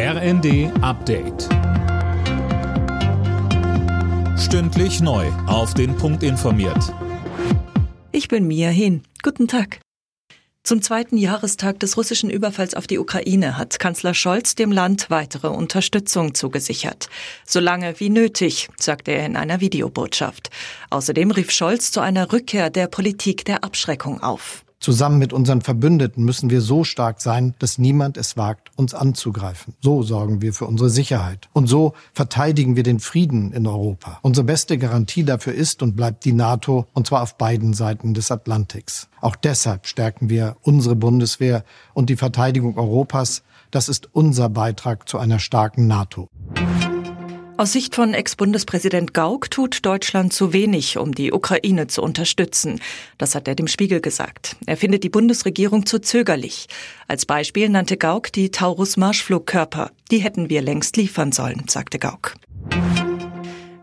RND Update. Stündlich neu. Auf den Punkt informiert. Ich bin Mia Hin. Guten Tag. Zum zweiten Jahrestag des russischen Überfalls auf die Ukraine hat Kanzler Scholz dem Land weitere Unterstützung zugesichert. Solange wie nötig, sagte er in einer Videobotschaft. Außerdem rief Scholz zu einer Rückkehr der Politik der Abschreckung auf. Zusammen mit unseren Verbündeten müssen wir so stark sein, dass niemand es wagt, uns anzugreifen. So sorgen wir für unsere Sicherheit. Und so verteidigen wir den Frieden in Europa. Unsere beste Garantie dafür ist und bleibt die NATO, und zwar auf beiden Seiten des Atlantiks. Auch deshalb stärken wir unsere Bundeswehr und die Verteidigung Europas. Das ist unser Beitrag zu einer starken NATO. Aus Sicht von Ex-Bundespräsident Gauck tut Deutschland zu wenig, um die Ukraine zu unterstützen. Das hat er dem Spiegel gesagt. Er findet die Bundesregierung zu zögerlich. Als Beispiel nannte Gauck die Taurus-Marschflugkörper. Die hätten wir längst liefern sollen, sagte Gauck.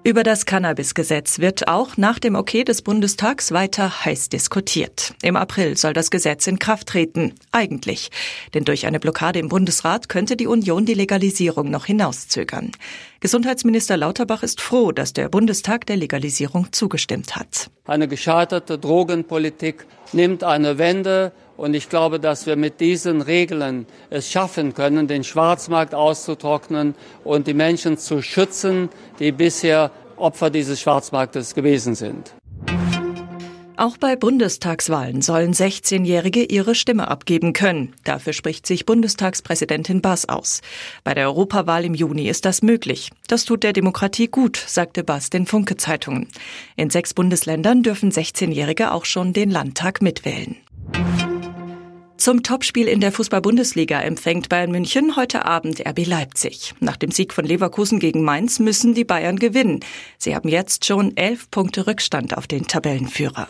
Über das Cannabis-Gesetz wird auch nach dem Okay des Bundestags weiter heiß diskutiert. Im April soll das Gesetz in Kraft treten. Eigentlich. Denn durch eine Blockade im Bundesrat könnte die Union die Legalisierung noch hinauszögern. Gesundheitsminister Lauterbach ist froh, dass der Bundestag der Legalisierung zugestimmt hat. Eine gescheiterte Drogenpolitik nimmt eine Wende. Und ich glaube, dass wir mit diesen Regeln es schaffen können, den Schwarzmarkt auszutrocknen und die Menschen zu schützen, die bisher Opfer dieses Schwarzmarktes gewesen sind. Auch bei Bundestagswahlen sollen 16-Jährige ihre Stimme abgeben können. Dafür spricht sich Bundestagspräsidentin Bass aus. Bei der Europawahl im Juni ist das möglich. Das tut der Demokratie gut, sagte Bass den Funke-Zeitungen. In sechs Bundesländern dürfen 16-Jährige auch schon den Landtag mitwählen. Zum Topspiel in der Fußball-Bundesliga empfängt Bayern München heute Abend RB Leipzig. Nach dem Sieg von Leverkusen gegen Mainz müssen die Bayern gewinnen. Sie haben jetzt schon elf Punkte Rückstand auf den Tabellenführer.